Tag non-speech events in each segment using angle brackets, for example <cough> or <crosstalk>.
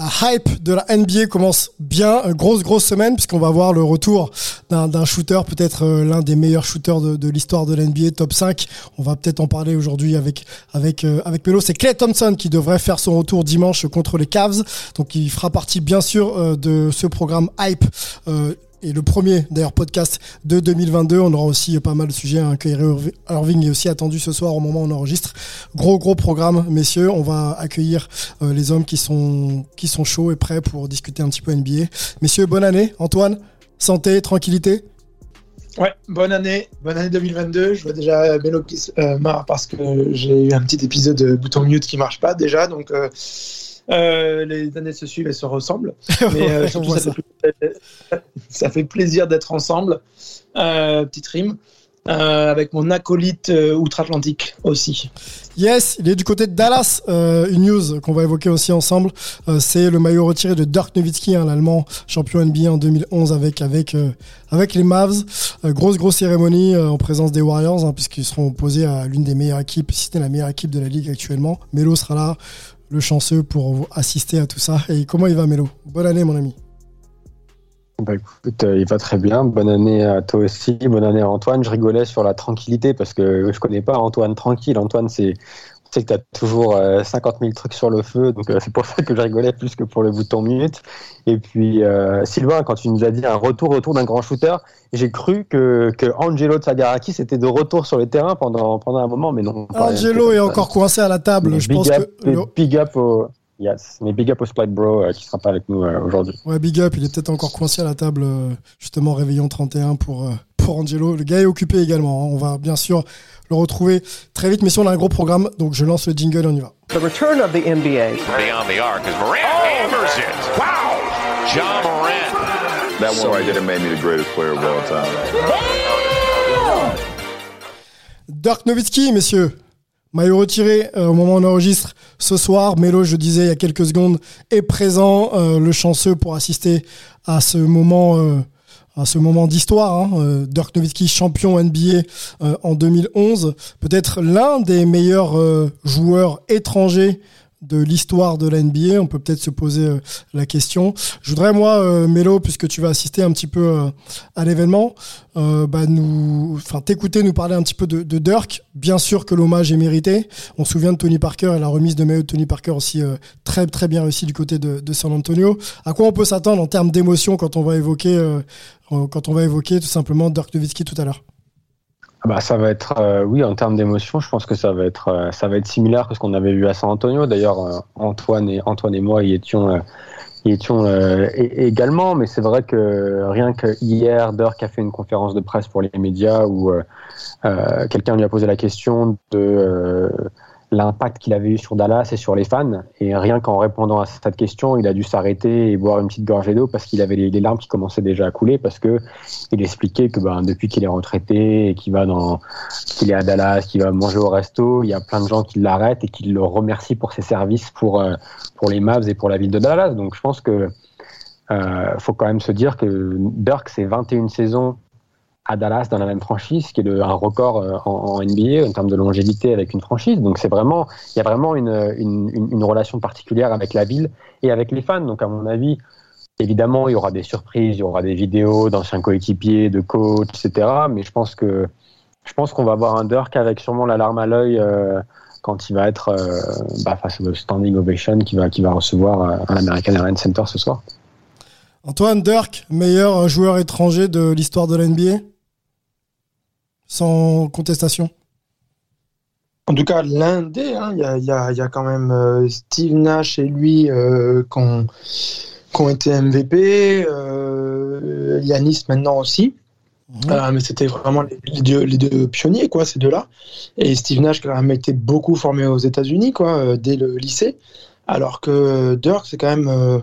La hype de la NBA commence bien, Euh, grosse grosse semaine puisqu'on va voir le retour d'un shooter, peut-être euh, l'un des meilleurs shooters de, l'histoire de la NBA, top 5. On va peut-être en parler aujourd'hui avec avec euh, avec Melo. C'est Clay Thompson qui devrait faire son retour dimanche contre les Cavs, donc il fera partie bien sûr euh, de ce programme hype. Et le premier d'ailleurs podcast de 2022. On aura aussi pas mal de sujets. Hein. Irv- Irving est aussi attendu ce soir au moment où on enregistre. Gros gros programme, messieurs. On va accueillir euh, les hommes qui sont qui sont chauds et prêts pour discuter un petit peu NBA. Messieurs, bonne année. Antoine, santé, tranquillité. Ouais, bonne année, bonne année 2022. Je vois déjà Bello qui se euh, marre parce que j'ai eu un petit épisode de bouton mute qui marche pas déjà, donc euh, euh, les années se suivent et se ressemblent. Mais euh, <laughs> surtout, ça, fait, pla- ça fait plaisir d'être ensemble. Euh, petite rime. Euh, avec mon acolyte outre-Atlantique aussi. Yes, il est du côté de Dallas. Une news qu'on va évoquer aussi ensemble, c'est le maillot retiré de Dirk Nowitzki, hein, l'allemand champion NBA en 2011 avec avec avec les Mavs. Grosse grosse cérémonie en présence des Warriors, hein, puisqu'ils seront opposés à l'une des meilleures équipes, si c'était la meilleure équipe de la ligue actuellement. Melo sera là, le chanceux pour assister à tout ça. Et comment il va, Melo Bonne année, mon ami. Bah écoute, euh, il va très bien. Bonne année à toi aussi. Bonne année à Antoine. Je rigolais sur la tranquillité parce que je connais pas Antoine tranquille. Antoine, c'est, on sait que tu as toujours euh, 50 000 trucs sur le feu. Donc euh, c'est pour ça que je rigolais plus que pour le bouton minute. Et puis euh, Sylvain, quand tu nous as dit un retour, retour d'un grand shooter, j'ai cru que, que Angelo Tsagarakis était de retour sur le terrain pendant, pendant un moment, mais non. Angelo est encore coincé à la table. Mais Je big pense up, que le- big up au, yes, mais big up au Split Bro euh, qui sera pas avec nous euh, aujourd'hui. Ouais, big up, il est peut-être encore coincé à la table, euh, justement, réveillon 31 pour, euh, pour Angelo. Le gars est occupé également. hein. On va bien sûr le retrouver très vite, mais si on a un gros programme, donc je lance le jingle et on y va. The return of the NBA. Beyond the arc as Morant hammers it. Wow! John Morant. That one right there made me the greatest player of all time. Dirk Nowitzki, messieurs. Maillot retiré euh, au moment où on enregistre ce soir. Mélo, je disais il y a quelques secondes, est présent, euh, le chanceux pour assister à ce moment, euh, à ce moment d'histoire. Hein. Euh, Dirk Nowitzki, champion NBA euh, en 2011, peut-être l'un des meilleurs euh, joueurs étrangers de l'histoire de la NBA. On peut peut-être se poser euh, la question. Je voudrais, moi, euh, Mélo, puisque tu vas assister un petit peu euh, à l'événement, bah, nous, enfin, t'écouter nous parler un petit peu de, Dirk. Bien sûr que l'hommage est mérité. On se souvient de Tony Parker et la remise de maillot de Tony Parker aussi très très bien réussi du côté de, San Antonio. À quoi on peut s'attendre en termes d'émotion quand on va évoquer, quand on va évoquer tout simplement Dirk Nowitzki tout à l'heure? Ah Bah, ça va être, euh, oui, en termes d'émotion, je pense que ça va être, euh, ça va être similaire que ce qu'on avait vu à San Antonio. D'ailleurs, euh, Antoine et Antoine et moi y étions, euh, y étions euh, également. Mais c'est vrai que rien que hier, Dirk a fait une conférence de presse pour les médias où euh, quelqu'un lui a posé la question de l'impact qu'il avait eu sur Dallas et sur les fans. Et rien qu'en répondant à cette question, il a dû s'arrêter et boire une petite gorgée d'eau parce qu'il avait les, larmes qui commençaient déjà à couler parce que il expliquait que ben, depuis qu'il est retraité et qu'il va dans, qu'il est à Dallas, qu'il va manger au resto, il y a plein de gens qui l'arrêtent et qui le remercient pour ses services pour euh, pour les Mavs et pour la ville de Dallas. Donc je pense que euh, faut quand même se dire que Dirk c'est 21 saisons à Dallas dans la même franchise, ce qui est un record euh, en, NBA en termes de longévité avec une franchise. Donc c'est vraiment, il y a vraiment une, relation particulière avec la ville et avec les fans. Donc à mon avis, évidemment, il y aura des surprises, il y aura des vidéos d'anciens coéquipiers, de coachs, etc. Mais je pense que je pense qu'on va avoir un Dirk avec sûrement la larme à l'œil euh, quand il va être euh, bah, face au standing ovation qu'il va, qu'il va recevoir à l'American Airlines Center ce soir. Antoine Dirk, meilleur joueur étranger de l'histoire de la NBA sans contestation? En tout cas, l'un des, hein, il y, a, y, a, y, a, quand même euh, Steve Nash et lui euh, qui ont, ont, été MVP, euh, Yanis maintenant aussi. Mmh. mais c'était vraiment les, deux, les, deux, pionniers, quoi, ces deux-là. Et Steve Nash, qui a quand même été beaucoup formé aux États-Unis, quoi, dès le lycée. Alors que Dirk, c'est quand même.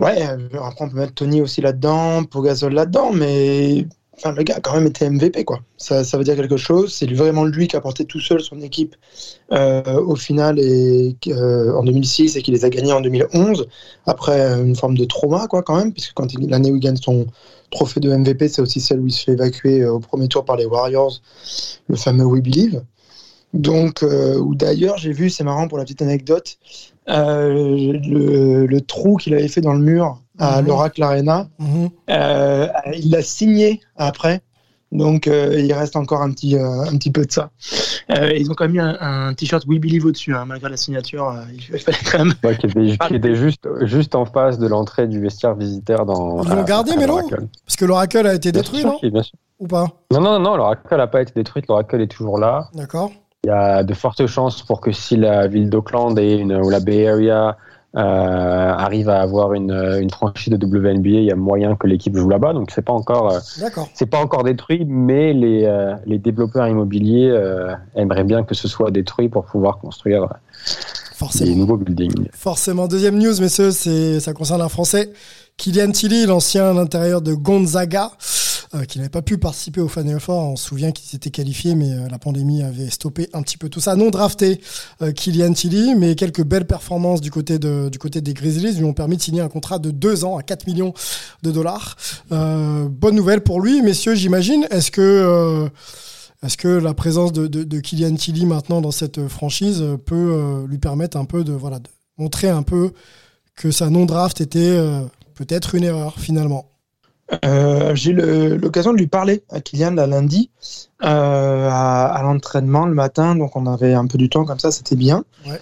ouais, après, on peut mettre Tony aussi là-dedans, Pogazol là-dedans, mais Enfin, le gars a quand même été MVP, quoi. Ça, veut dire quelque chose. C'est vraiment lui qui a porté tout seul son équipe euh, au final et, euh, en 2006 et qui les a gagnés en 2011 après une forme de trauma, quoi, quand même, puisque quand l'année où il gagne son trophée de MVP, c'est aussi celle où il se fait évacuer euh, au premier tour par les Warriors, le fameux We Believe. Donc, d'ailleurs, j'ai vu, c'est marrant pour la petite anecdote, le, trou qu'il avait fait dans le mur à mmh. l'Oracle Arena, mmh. euh, il l'a signé après. Donc, euh, il reste encore un petit, euh, un petit peu de ça. ils ont quand même mis un, un t-shirt We Believe au-dessus, hein, malgré la signature. il fallait quand même. Ouais, qui était, qui était juste, juste en face de l'entrée du vestiaire visiteur dans. Ils l'ont gardé, mais non Parce que l'Oracle a été détruit, bien non sûr, bien sûr. Ou pas Non, non, non, l'Oracle n'a pas été détruite. L'Oracle est toujours là. D'accord. Il y a de fortes chances pour que si la ville d'Auckland et une, ou la Bay Area arrive à avoir une, une, franchise de WNBA, il y a moyen que l'équipe joue là-bas. Donc c'est pas encore, euh, c'est pas encore détruit, mais les, euh, les développeurs immobiliers euh, aimeraient bien que ce soit détruit pour pouvoir construire Forcément. des nouveaux buildings. Forcément. Deuxième news, messieurs, c'est ça concerne un Français. Kylian Tilly, l'ancien à l'intérieur de Gonzaga, euh, qui n'avait pas pu participer au Final Four. On se souvient qu'il s'était qualifié, mais euh, la pandémie avait stoppé un petit peu tout ça. Non drafté, euh, Kylian Tilly, mais quelques belles performances du côté, du côté des Grizzlies lui ont permis de signer un contrat de deux ans à 4 millions de dollars. Euh, bonne nouvelle pour lui, messieurs, j'imagine. Est-ce que... Euh, que la présence de, Kylian Tilly maintenant dans cette franchise peut euh, lui permettre un peu de, voilà, de montrer un peu que sa non-draft était euh, peut-être une erreur finalement? Euh, J'ai eu l'occasion de lui parler à Kylian la lundi euh, à, à l'entraînement le matin, donc on avait un peu du temps comme ça, c'était bien. Ouais.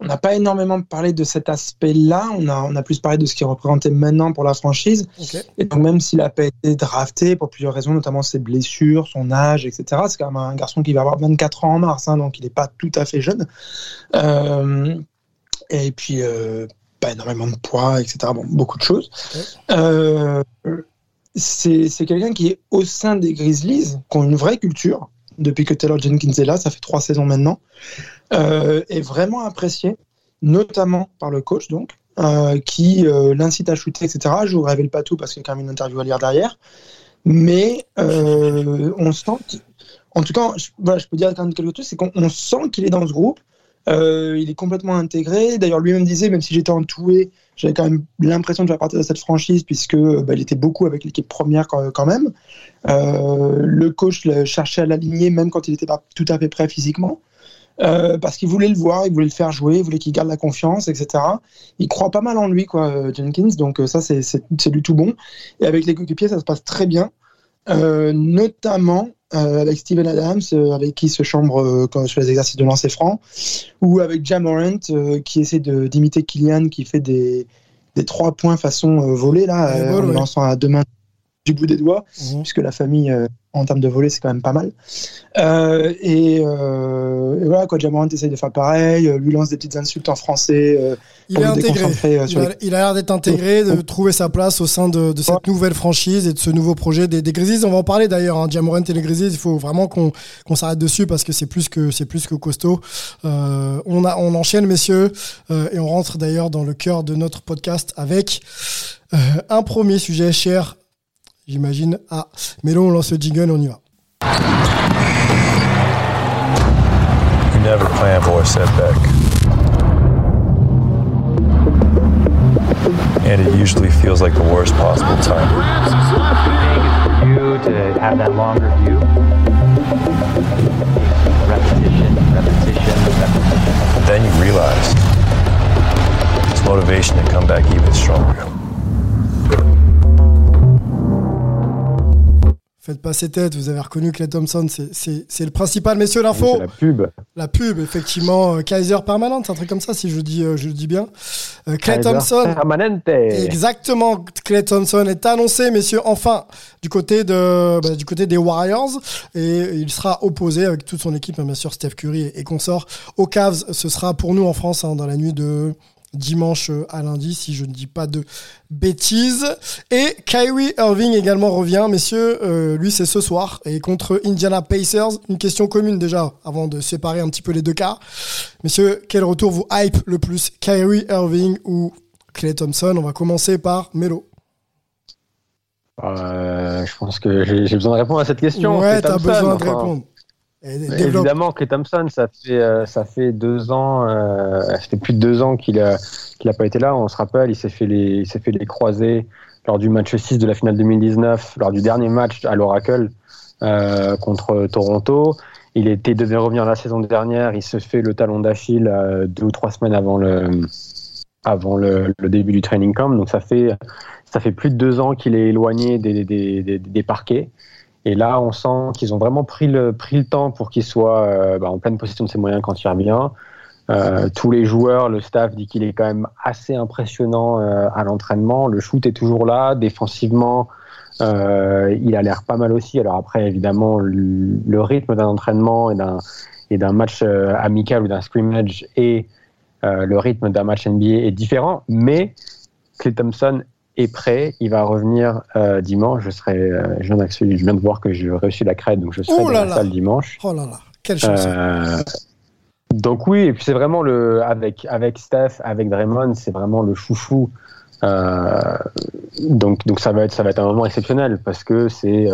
on n'a pas énormément parlé de cet aspect-là, on a, on a plus parlé de ce qu'il représentait maintenant pour la franchise. Okay. Et donc même s'il n'a pas été drafté pour plusieurs raisons, notamment ses blessures, son âge, etc., c'est quand même un garçon qui va avoir 24 ans en mars, hein, donc il n'est pas tout à fait jeune. Euh, et puis, euh, pas énormément de poids, etc., bon, beaucoup de choses. Okay. Euh, c'est quelqu'un qui est au sein des Grizzlies, qui ont une vraie culture, depuis que Taylor Jenkins est là, ça fait trois saisons maintenant, euh, est vraiment apprécié, notamment par le coach, donc, euh, qui euh, l'incite à shooter, etc. Je vous révèle pas tout parce qu'il y a quand même une interview à lire derrière, mais on sent, en tout cas, je, voilà, je peux dire quand même quelque chose, c'est qu'on sent qu'il est dans ce groupe. Euh, il est complètement intégré. D'ailleurs, lui-même disait, même si j'étais entoué, j'avais quand même l'impression de faire partie de cette franchise, puisque bah, il était beaucoup avec l'équipe première quand, même. Euh, le coach le cherchait à l'aligner, même quand il n'était pas tout à fait prêt physiquement. Euh, parce qu'il voulait le voir, il voulait le faire jouer, il voulait qu'il garde la confiance, etc. Il croit pas mal en lui, quoi, Jenkins. Donc ça, c'est du tout bon. Et avec les coéquipiers, ça se passe très bien. Euh, notamment euh, avec Steven Adams, euh, avec qui se chambre euh, sur les exercices de lancer franc, ou avec Jam Morant, euh, qui essaie d'imiter Kylian, qui fait des, des trois points façon volée, là, en ouais. lançant à deux mains du bout des doigts, mmh. puisque la famille en termes de volet, c'est quand même pas mal. Euh, et, euh, et, voilà, quoi, Jamorant essaye de faire pareil, euh, lui lance des petites insultes en français. Euh, il est intégré. Il a, il a l'air d'être intégré, de trouver sa place au sein de, de cette ouais. nouvelle franchise et de ce nouveau projet des, des Grizzlies. On va en parler d'ailleurs, hein, Jamorant et les Grizzlies. Il faut vraiment qu'on qu s'arrête dessus parce que c'est plus que c'est plus que costaud. Euh, on a, on enchaîne, messieurs, et on rentre d'ailleurs dans le cœur de notre podcast avec un premier sujet cher j'imagine. Ah, mais là, on lance le jingle, on y va. You never plan for a setback. And it usually feels like the worst possible time. You to have that longer view. Repetition, repetition, repetition. Then you realize it's motivation to come back even stronger. Faites pas ses têtes, vous avez reconnu Clay Thompson, c'est- c'est c'est le principal, messieurs, l'info. C'est la pub. La pub, effectivement, euh, Kaiser Permanente, un truc comme ça, si je dis, euh, je le dis bien. Euh, Clay Kaiser Thompson. Permanente. Exactement, Clay Thompson est annoncé, messieurs, enfin, du côté de, bah, du côté des Warriors, et il sera opposé avec toute son équipe, hein, bien sûr, Steph Curry et, et consorts, aux Cavs. Ce sera pour nous en France hein, dans la nuit de dimanche euh, à lundi, si je ne dis pas de bêtises. Et Kyrie Irving également revient, messieurs. Euh, lui, c'est ce soir et contre Indiana Pacers. Une question commune déjà, avant de séparer un petit peu les deux cas. Messieurs, quel retour vous hype le plus, Kyrie Irving ou Clay Thompson? On va commencer par Melo. Euh, je pense que j'ai besoin de répondre à cette question. ouais, t'as besoin de enfin. répondre. Développe. Évidemment, Clay Thompson, ça fait, euh, ça fait deux ans, euh, ça fait plus de deux ans qu'il a, qu'il a pas été là. On se rappelle, il s'est fait les, il fait les croisés lors du match 6 de la finale 2019, lors du dernier match à l'Oracle euh, contre Toronto. Il était devait revenir la saison dernière. Il se fait le talon d'Achille euh, deux ou trois semaines avant le, avant le, le début du training camp. Donc ça fait, ça fait plus de deux ans qu'il est éloigné des, des, des, des parquets. Et là, on sent qu'ils ont vraiment pris le, temps pour qu'il soit euh, bah, en pleine possession de ses moyens quand il revient. Euh, tous les joueurs, le staff dit qu'il est quand même assez impressionnant euh, à l'entraînement. Le shoot est toujours là. Défensivement, euh, il a l'air pas mal aussi. Alors après, évidemment, le, rythme d'un entraînement et d'un et d'un match amical ou d'un scrimmage et le rythme d'un match NBA est différent. Mais Clay Thompson est prêt. Il va revenir euh, dimanche. Je serai, euh, je, viens je viens de voir que j'ai réussi la crête, donc je serai Oh dans la là. salle dimanche. Oh là là, quelle chance. Euh, donc oui, et puis c'est vraiment le avec avec Steph, avec Draymond, c'est vraiment le chouchou. Euh, donc donc ça va être ça va être un moment exceptionnel parce que c'est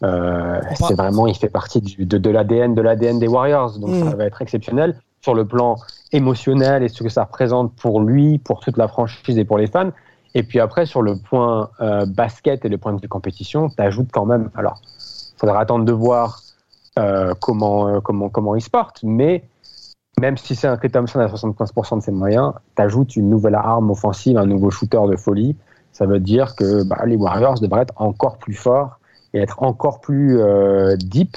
c'est vraiment il fait partie du, de, de l'ADN de l'ADN des Warriors. Donc Mm. ça va être exceptionnel sur le plan émotionnel et ce que ça représente pour lui, pour toute la franchise et pour les fans. Et puis après sur le point euh, basket et le point de compétition, t'ajoutes quand même. Alors, faudra attendre de voir euh, comment, euh, comment, comment il se porte. Mais même si c'est un Clay Thompson à 75% de ses moyens, tu ajoutes une nouvelle arme offensive, un nouveau shooter de folie. Ça veut dire que bah, les Warriors devraient être encore plus forts et être encore plus euh, deep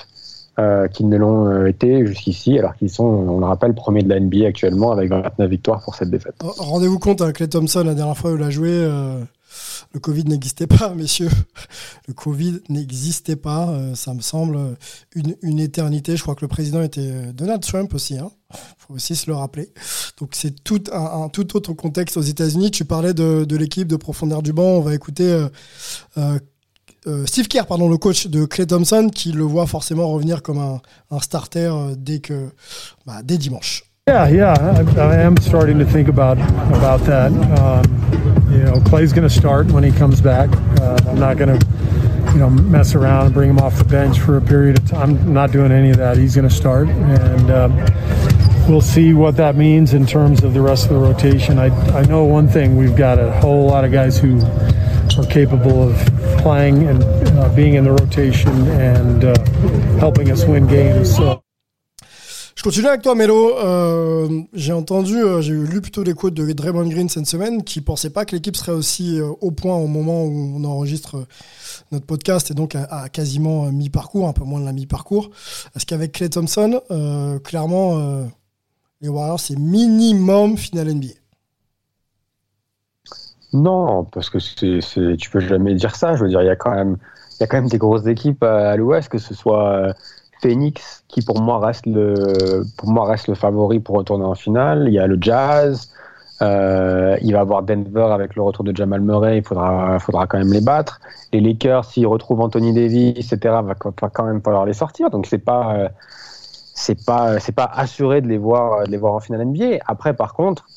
euh, qu'ils ne l'ont euh, été jusqu'ici, alors qu'ils sont, on le rappelle, premiers de la NBA actuellement avec 29 victoires pour cette défaite. Rendez-vous compte, hein, Clay Thompson, la dernière fois où il a joué, euh, le Covid n'existait pas, <laughs> messieurs. Le Covid n'existait pas, euh, ça me semble une, une éternité. Je crois que le président était euh, Donald Trump aussi. Il faut aussi se le rappeler. Donc c'est tout un, un tout autre contexte aux États-Unis. Tu parlais de, de l'équipe de profondeur du banc. On va écouter euh, Steve Kerr, pardon, le coach de Clay Thompson, qui le voit forcément revenir comme un, un starter euh, dès que, bah, dès dimanche. Yeah, yeah, I, I am starting to think about about that. Um, you know, Clay's going to start when he comes back. Uh, I'm not going to, you know, mess around and bring him off the bench for a period of time. I'm not doing any of that. He's going to start, and um, we'll see what that means in terms of the rest of the rotation. I I know one thing: we've got a whole lot of guys who are capable of playing and uh, being in the rotation and uh, helping us win games. Je continue avec toi, Melo. Euh, j'ai entendu, euh, j'ai lu plutôt les quotes de Draymond Green cette semaine qui pensait pas que l'équipe serait aussi euh, au point au moment où on enregistre notre podcast et donc à, à quasiment mi-parcours, un peu moins de la mi-parcours. Est-ce qu'avec Clay Thompson, clairement, les Warriors, c'est minimum finale NBA Non, parce que tu peux jamais dire ça. Je veux dire, il y a quand même, y des grosses équipes à, l'Ouest, que ce soit euh, Phoenix, qui pour moi reste le, favori pour retourner en finale. Il y a le Jazz. Euh, il va avoir Denver avec le retour de Jamal Murray. Il faudra, quand même les battre. Les Lakers, s'ils retrouvent Anthony Davis, etc., va, quand même falloir les sortir. Donc c'est pas, euh, pas, assuré de les voir en finale NBA. Après, par contre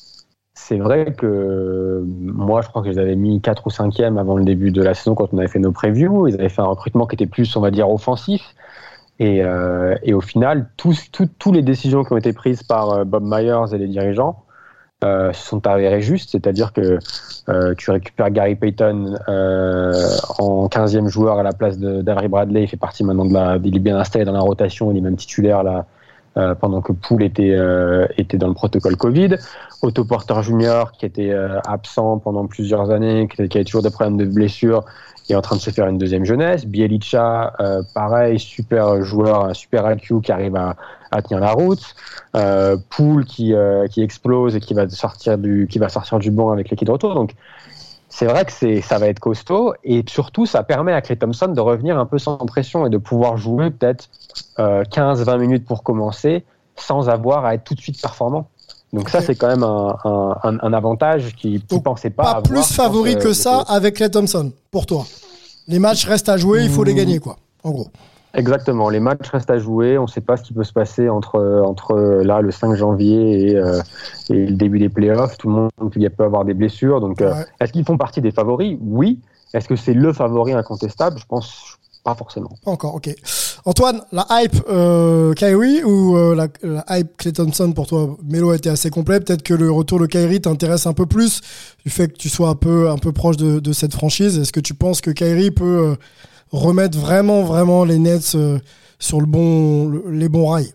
c'est vrai que moi, je crois que je les avais mis 4 ou 5e avant le début de la saison quand on avait fait nos previews. Ils avaient fait un recrutement qui était plus, on va dire, offensif. Et, euh, au final, tous, tous, tous les décisions qui ont été prises par euh, Bob Myers et les dirigeants euh, se sont avérées justes. C'est-à-dire que euh, tu récupères Gary Payton euh, en 15e joueur à la place d'Avery Bradley. Il fait partie maintenant de la. Il est bien installé dans la rotation. Il est même titulaire là. Euh, pendant que Poole était, euh, était dans le protocole Covid. Otto Porter Junior, qui était euh, absent pendant plusieurs années, qui, avait toujours des problèmes de blessure, est en train de se faire une deuxième jeunesse. Bielica, euh, pareil, super joueur, super IQ qui arrive à, à tenir la route. Euh, Poul qui, qui explose et qui va sortir du, qui va sortir du banc avec l'équipe de retour. Donc, c'est vrai que c'est, ça va être costaud et surtout, ça permet à Clay Thompson de revenir un peu sans pression et de pouvoir jouer peut-être 15-20 minutes pour commencer sans avoir à être tout de suite performant. Donc ça, c'est quand même un, un, un avantage qui ne pensait pas, pas avoir, plus favori que ça avec Clay Thompson, pour toi. Les matchs restent à jouer, il faut les gagner, quoi, en gros. Exactement, les matchs restent à jouer. On ne sait pas ce qui peut se passer entre, entre là, le 5 janvier et, euh, et le début des playoffs. Tout le monde il peut avoir des blessures. Donc, euh, est-ce qu'ils font partie des favoris? Oui. Est-ce que c'est le favori incontestable? Je pense pas forcément. Pas encore, ok. Antoine, la hype euh, Kyrie ou euh, la, la, hype Clay Thompson pour toi? Melo a été assez complet. Peut-être que le retour de Kyrie t'intéresse un peu plus du fait que tu sois un peu, un peu proche de, de cette franchise. Est-ce que tu penses que Kyrie peut euh, remettre vraiment, vraiment les Nets euh, sur le bon, le, les bons rails?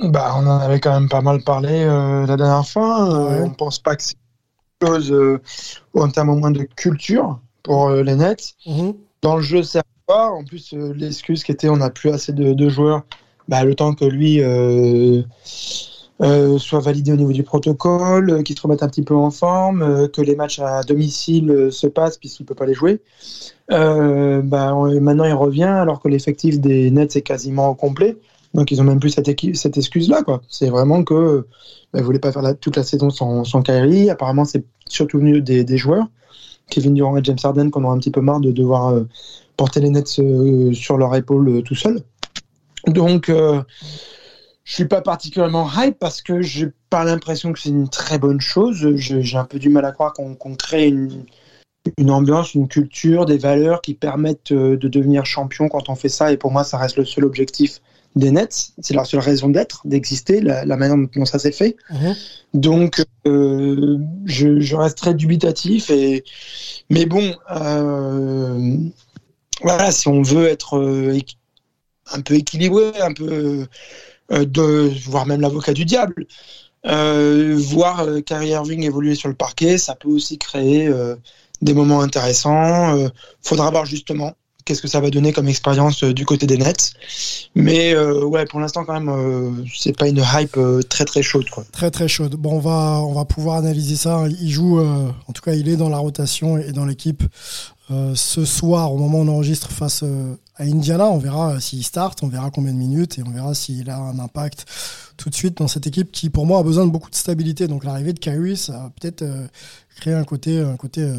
Bah, On en avait quand même pas mal parlé la dernière fois. Ouais. on pense pas que c'est chose en termes au moins de culture pour les Nets. -hmm. Dans le jeu, c'est En plus, euh, l'excuse qui était on n'a plus assez de, joueurs, bah, le temps que lui euh, euh, soit validé au niveau du protocole, qu'il se remette un petit peu en forme, que les matchs à domicile se passent puisqu'il ne peut pas les jouer. bah, maintenant, il revient alors que l'effectif des Nets est quasiment complet. Donc, ils n'ont même plus cette, excuse-là. C'est vraiment que bah, ne voulaient pas faire toute la saison sans, sans Kyrie. Apparemment, c'est surtout venu des, des joueurs. Kevin Durant et James Harden qu'on a un petit peu marre de devoir porter les Nets euh, sur leur épaule euh, tout seul. Donc, euh, je suis pas particulièrement hype parce que j'ai pas l'impression que c'est une très bonne chose. J'ai un peu du mal à croire qu'on qu crée une, une, ambiance, une culture, des valeurs qui permettent de devenir champion quand on fait ça. Et pour moi, ça reste le seul objectif des Nets. C'est leur seule raison d'être, d'exister, la, la, manière dont ça s'est fait. Mmh. Donc, euh, je, je, reste très dubitatif. Et... Mais bon, euh, voilà, si on veut être euh, un peu équilibré, un peu, euh, voire même l'avocat du diable, euh, voir Kyrie Irving évoluer sur le parquet, ça peut aussi créer des moments intéressants. Il faudra voir justement qu'est-ce que ça va donner comme expérience euh, du côté des Nets. Mais euh, ouais, pour l'instant quand même, euh, c'est pas une hype euh, très très chaude. Très très chaude. Bon, on va on va pouvoir analyser ça. Il joue, euh, en tout cas, il est dans la rotation et dans l'équipe euh, ce soir au moment où on enregistre face à Indiana. On verra s'il start, on verra combien de minutes et on verra s'il a un impact tout de suite dans cette équipe qui, pour moi, a besoin de beaucoup de stabilité. Donc l'arrivée de Kyrie, ça va peut-être créer un côté un côté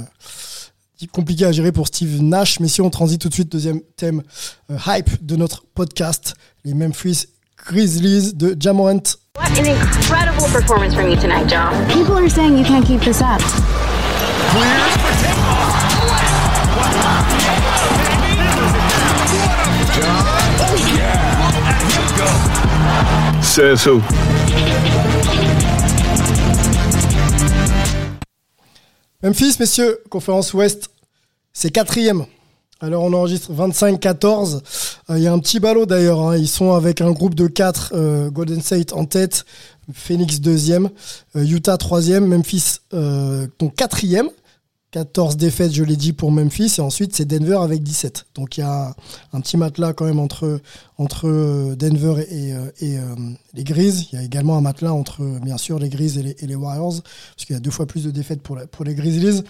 compliqué à gérer pour Steve Nash. Mais si on transite tout de suite, deuxième thème euh, hype de notre podcast, les Memphis Grizzlies de Jamorant. What an incredible performance from you tonight, John. People are saying you can't keep this up. Who? Memphis, messieurs, conférence Ouest, c'est quatrième. Alors on enregistre 25-14. Il euh, y a un petit ballot d'ailleurs. Hein. Ils sont avec un groupe de 4. Euh, Golden State en tête, Phoenix deuxième, euh, Utah troisième, Memphis euh, donc quatrième. 14 défaites, je l'ai dit, pour Memphis. Et ensuite, c'est Denver avec 17. Donc, il y a un petit matelas quand même entre, entre Denver et, et euh, les Grises. Il y a également un matelas entre, bien sûr, les Grises et les, Warriors. Parce qu'il y a deux fois plus de défaites pour, pour les Grizzlies.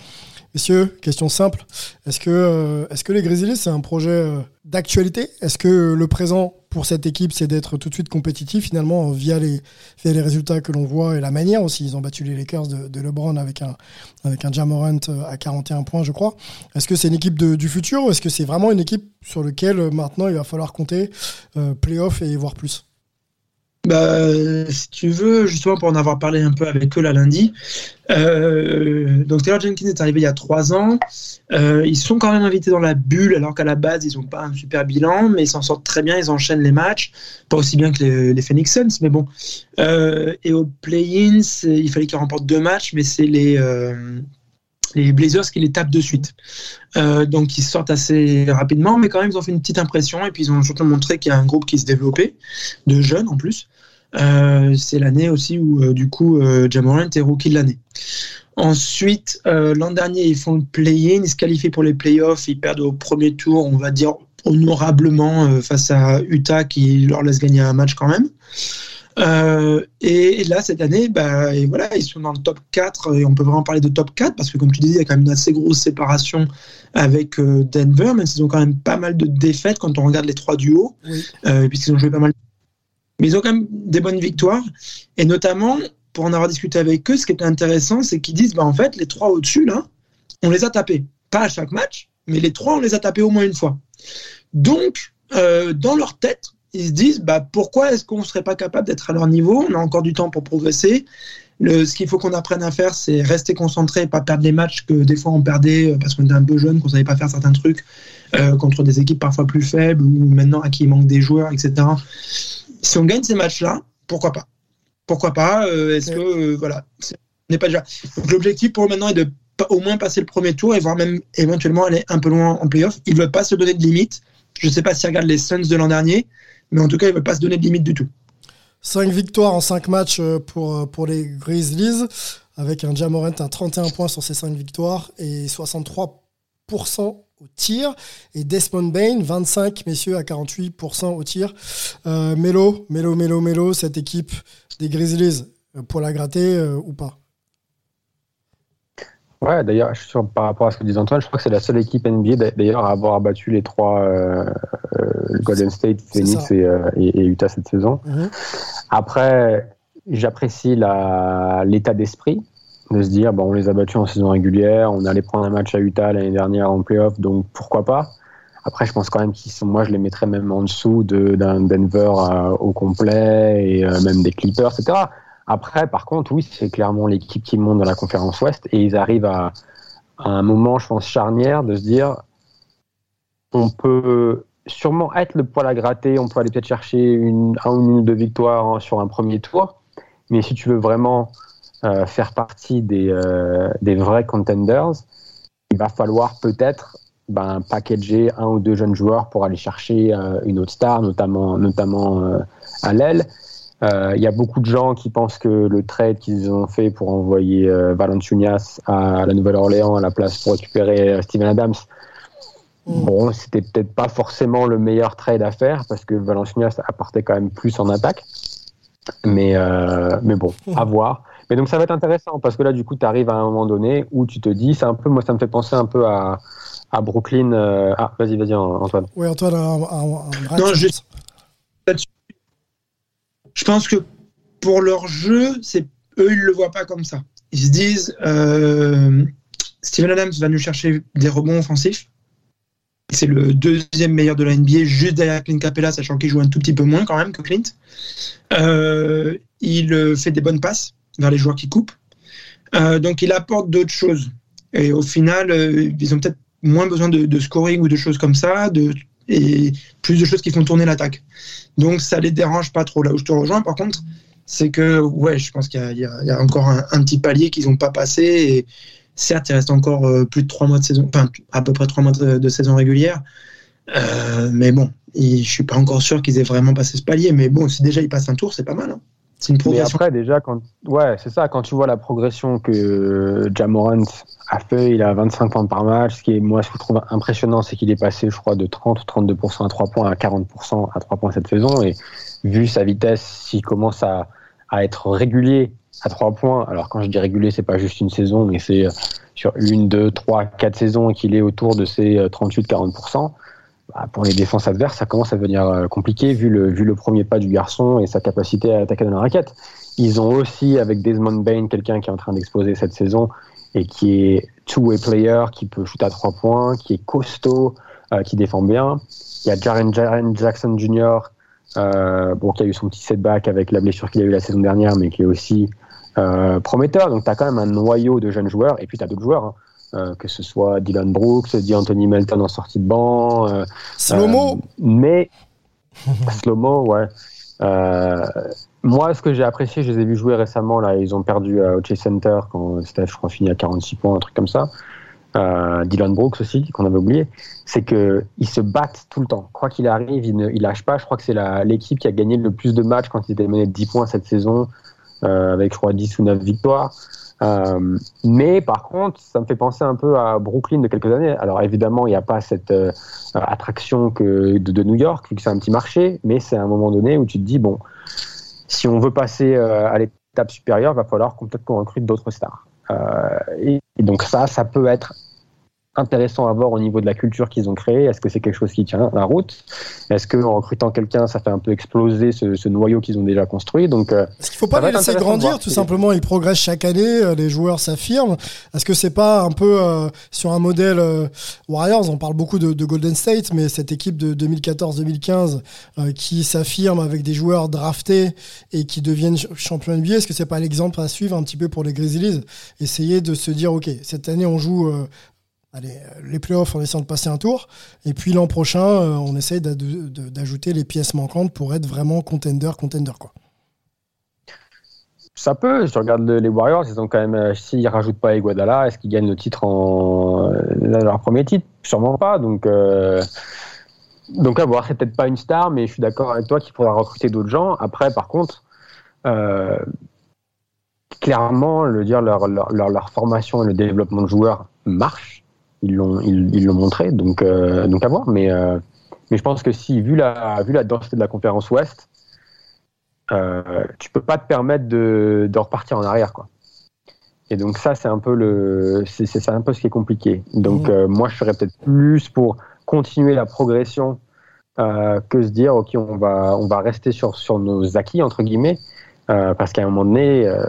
Messieurs, question simple. Est-ce que, euh, est-ce que les Grizzlies, c'est un projet euh, d'actualité? Est-ce que le présent pour cette équipe, c'est d'être tout de suite compétitif finalement via les, via les résultats que l'on voit et la manière aussi Ils ont battu les Lakers de, LeBron avec un, avec un Jamorant à 41 points, je crois. Est-ce que c'est une équipe de, du futur ou est-ce que c'est vraiment une équipe sur laquelle euh, maintenant il va falloir compter euh, playoff et voir plus? Bah, si tu veux, justement pour en avoir parlé un peu avec eux là lundi, euh, donc Taylor Jenkins est arrivé il y a trois ans. Euh, ils sont quand même invités dans la bulle alors qu'à la base ils n'ont pas un super bilan, mais ils s'en sortent très bien. Ils enchaînent les matchs, pas aussi bien que les, Phoenix Suns, mais bon. Euh, et au play-ins, il fallait qu'ils remportent deux matchs, mais c'est les Blazers qui les tapent de suite. Donc ils sortent assez rapidement, mais quand même ils ont fait une petite impression et puis ils ont surtout montré qu'il y a un groupe qui se développait, de jeunes en plus. Euh, c'est l'année aussi où euh, du coup euh, Jamorant est rookie de l'année. Ensuite, l'an dernier, ils font le play-in, ils se qualifient pour les playoffs, ils perdent au premier tour, on va dire honorablement face à Utah qui leur laisse gagner un match quand même. Euh, et, là, cette année, bah, et voilà, ils sont dans le top 4 et on peut vraiment parler de top 4 parce que, comme tu disais, il y a quand même une assez grosse séparation avec euh, Denver, même s'ils ont quand même pas mal de défaites quand on regarde les trois duos, euh, puisqu'ils ont joué pas mal. Mais ils ont quand même des bonnes victoires et notamment, pour en avoir discuté avec eux, ce qui est intéressant, c'est qu'ils disent, bah, en fait, les trois au-dessus, là, on les a tapés. Pas à chaque match, mais les trois, on les a tapés au moins une fois. Donc, euh, dans leur tête, ils se disent bah, pourquoi est-ce qu'on ne serait pas capable d'être à leur niveau? On a encore du temps pour progresser. Le, ce qu'il faut qu'on apprenne à faire, c'est rester concentré, pas perdre les matchs que des fois on perdait euh, parce qu'on était un peu jeune, qu'on savait pas faire certains trucs euh, contre des équipes parfois plus faibles ou maintenant à qui il manque des joueurs, etc. Si on gagne ces matchs-là, pourquoi pas? Pourquoi pas euh, Est-ce que euh, voilà, n'est pas déjà. L'objectif pour maintenant est de au moins passer le premier tour et voire même éventuellement aller un peu loin en playoff. Ils ne veulent pas se donner de limite. Je ne sais pas s'ils regardent les Suns de l'an dernier, mais en tout cas, ils ne veulent pas se donner de limite du tout. 5 victoires en 5 matchs euh, pour, pour les Grizzlies, avec un Jamorant à 31 points sur ces 5 victoires et 63% au tir. Et Desmond Bain, 25 messieurs à 48% au tir. Euh, Melo, Melo, Melo, Melo, cette équipe des Grizzlies, euh, pour la gratter euh, ou pas? Ouais, d'ailleurs, par rapport à ce que disait Antoine, je crois que c'est la seule équipe NBA d'ailleurs à avoir battu les trois euh, Golden State, Phoenix et, et, et, Utah cette saison. Mhm. Mm -hmm. Après, j'apprécie l'état d'esprit de se dire bon, on les a battus en saison régulière, on allait prendre un match à Utah l'année dernière en playoff, donc pourquoi pas. Après, je pense quand même qu'ils sont, moi, je les mettrais même en dessous d'un de, Denver au complet et même des Clippers, etc. Après, par contre, oui, c'est clairement l'équipe qui monte dans la conférence Ouest et ils arrivent à, un moment, je pense, charnière de se dire on peut sûrement être le poil à gratter, on peut aller peut-être chercher une, un ou une ou deux victoires sur un premier tour, mais si tu veux vraiment euh, faire partie des, euh, des vrais contenders, il va falloir peut-être ben, packager un ou deux jeunes joueurs pour aller chercher euh, une autre star, notamment, notamment à l'aile. Il y a beaucoup de gens qui pensent que le trade qu'ils ont fait pour envoyer Valanciunas à la Nouvelle-Orléans à la place pour récupérer Steven Adams, mmh. bon, c'était peut-être pas forcément le meilleur trade à faire parce que Valanciunas apportait quand même plus en attaque. Mais, euh, mais bon, à voir. Mais donc ça va être intéressant parce que là, du coup, tu arrives à un moment donné où tu te dis, c'est un peu, moi, ça me fait penser un peu à, à Brooklyn. Euh, ah, vas-y, vas-y, Antoine. Oui, Antoine, un, un, un non, juste je pense que pour leur jeu, c'est eux, ils le voient pas comme ça. Ils se disent, euh, Steven Adams va nous chercher des rebonds offensifs. C'est le deuxième meilleur de la NBA, juste derrière Clint Capella, sachant qu'il joue un tout petit peu moins quand même que Clint. Euh, il fait des bonnes passes vers les joueurs qui coupent. Euh, donc il apporte d'autres choses. Et au final, euh, ils ont peut-être moins besoin de, scoring ou de choses comme ça, et plus de choses qui font tourner l'attaque. Donc ça les dérange pas trop. Là où je te rejoins, par contre, c'est que ouais, je pense qu'il y, a encore un, petit palier qu'ils n'ont pas passé. Certes, il reste encore euh, plus de trois mois de saison, à peu près trois mois de, saison régulière. Mais bon, et je suis pas encore sûr qu'ils aient vraiment passé ce palier. Mais bon, si déjà ils passent un tour, c'est pas mal. Hein. C'est une progression. Mais après, déjà, quand, ouais, c'est ça, quand tu vois la progression que Jamorant a fait, il a 25 points par match. Ce qui est, moi, ce que je trouve impressionnant, c'est qu'il est passé, je crois, de 30 ou 32% à 3 points à 40% à 3 points cette saison. Et vu sa vitesse, s'il commence à, à être régulier à 3 points, alors quand je dis régulier, c'est pas juste une saison, mais c'est sur une, deux, trois, quatre saisons qu'il est autour de ces 38-40%. Bah, pour les défenses adverses, ça commence à devenir compliqué vu le, premier pas du garçon et sa capacité à attaquer dans la raquette. Ils ont aussi, avec Desmond Bain, quelqu'un qui est en train d'exploser cette saison et qui est two-way player, qui peut shooter à trois points, qui est costaud, euh, qui défend bien. Il y a Jaren, Jackson Jr., euh, bon, qui a eu son petit setback avec la blessure qu'il a eu la saison dernière, mais qui est aussi euh, prometteur. Donc, tu as quand même un noyau de jeunes joueurs, et puis tu as d'autres joueurs. Hein. Euh, que ce soit Dylan Brooks, dit Anthony Melton en sortie de banc. Euh, Slow-mo Mais. <laughs> Slow-mo, ouais. Euh, moi, ce que j'ai apprécié, je les ai vus jouer récemment. Là, ils ont perdu à Chase Center quand Steph, je crois, fini à 46 points, un truc comme ça. Euh, Dylan Brooks aussi, qu'on avait oublié. C'est qu'ils se battent tout le temps. Quoi qu'il arrive, ils ne ils lâchent pas. Je crois que c'est l'équipe qui a gagné le plus de matchs quand ils étaient menés de 10 points cette saison, euh, avec, je crois, 10 ou 9 victoires. Euh, mais par contre, ça me fait penser un peu à Brooklyn de quelques années. Alors évidemment, il n'y a pas cette euh, attraction que de, New York, vu que c'est un petit marché, mais c'est un moment donné où tu te dis, bon, si on veut passer euh, à l'étape supérieure, il va falloir peut-être qu'on recrute d'autres stars. Et, donc ça, ça peut être intéressant à voir au niveau de la culture qu'ils ont créée. Est-ce que c'est quelque chose qui tient la route? Est-ce qu'en recrutant quelqu'un, ça fait un peu exploser ce, ce noyau qu'ils ont déjà construit? Donc, euh, Est-ce qu'il ne faut pas les laisser grandir Tout simplement, ils progressent chaque année, euh, les joueurs s'affirment. Est-ce que c'est pas un peu euh, sur un modèle euh, Warriors? On parle beaucoup de, de, Golden State, mais cette équipe de 2014-2015 euh, qui s'affirme avec des joueurs draftés et qui deviennent champions NBA, est-ce que c'est pas l'exemple à suivre un petit peu pour les Grizzlies? Essayer de se dire, ok, cette année on joue allez, les playoffs en essayant de passer un tour. Et puis l'an prochain, euh, on essaye d'ajouter les pièces manquantes pour être vraiment contender, contender quoi. Ça peut. Je regarde les Warriors, ils ont quand même. Euh, s'ils rajoutent pas Iguodala, est-ce qu'ils gagnent le titre en euh, leur premier titre? Sûrement pas. Donc. Euh, donc à voir, c'est peut-être pas une star, mais je suis d'accord avec toi qu'il faudra recruter d'autres gens. Après, par contre, euh, clairement, le dire leur, leur, leur, leur, formation et le développement de joueurs marche ils l'ont ils, ils l'ont montré donc euh, donc à voir mais euh, mais je pense que si vu la vu la densité de la conférence Ouest euh, tu peux pas te permettre de, de repartir en arrière quoi et donc ça c'est un peu le c'est c'est un peu ce qui est compliqué donc mmh. moi je serais peut-être plus pour continuer la progression que se dire ok on va on va rester sur sur nos acquis entre guillemets euh, parce qu'à un moment donné, euh,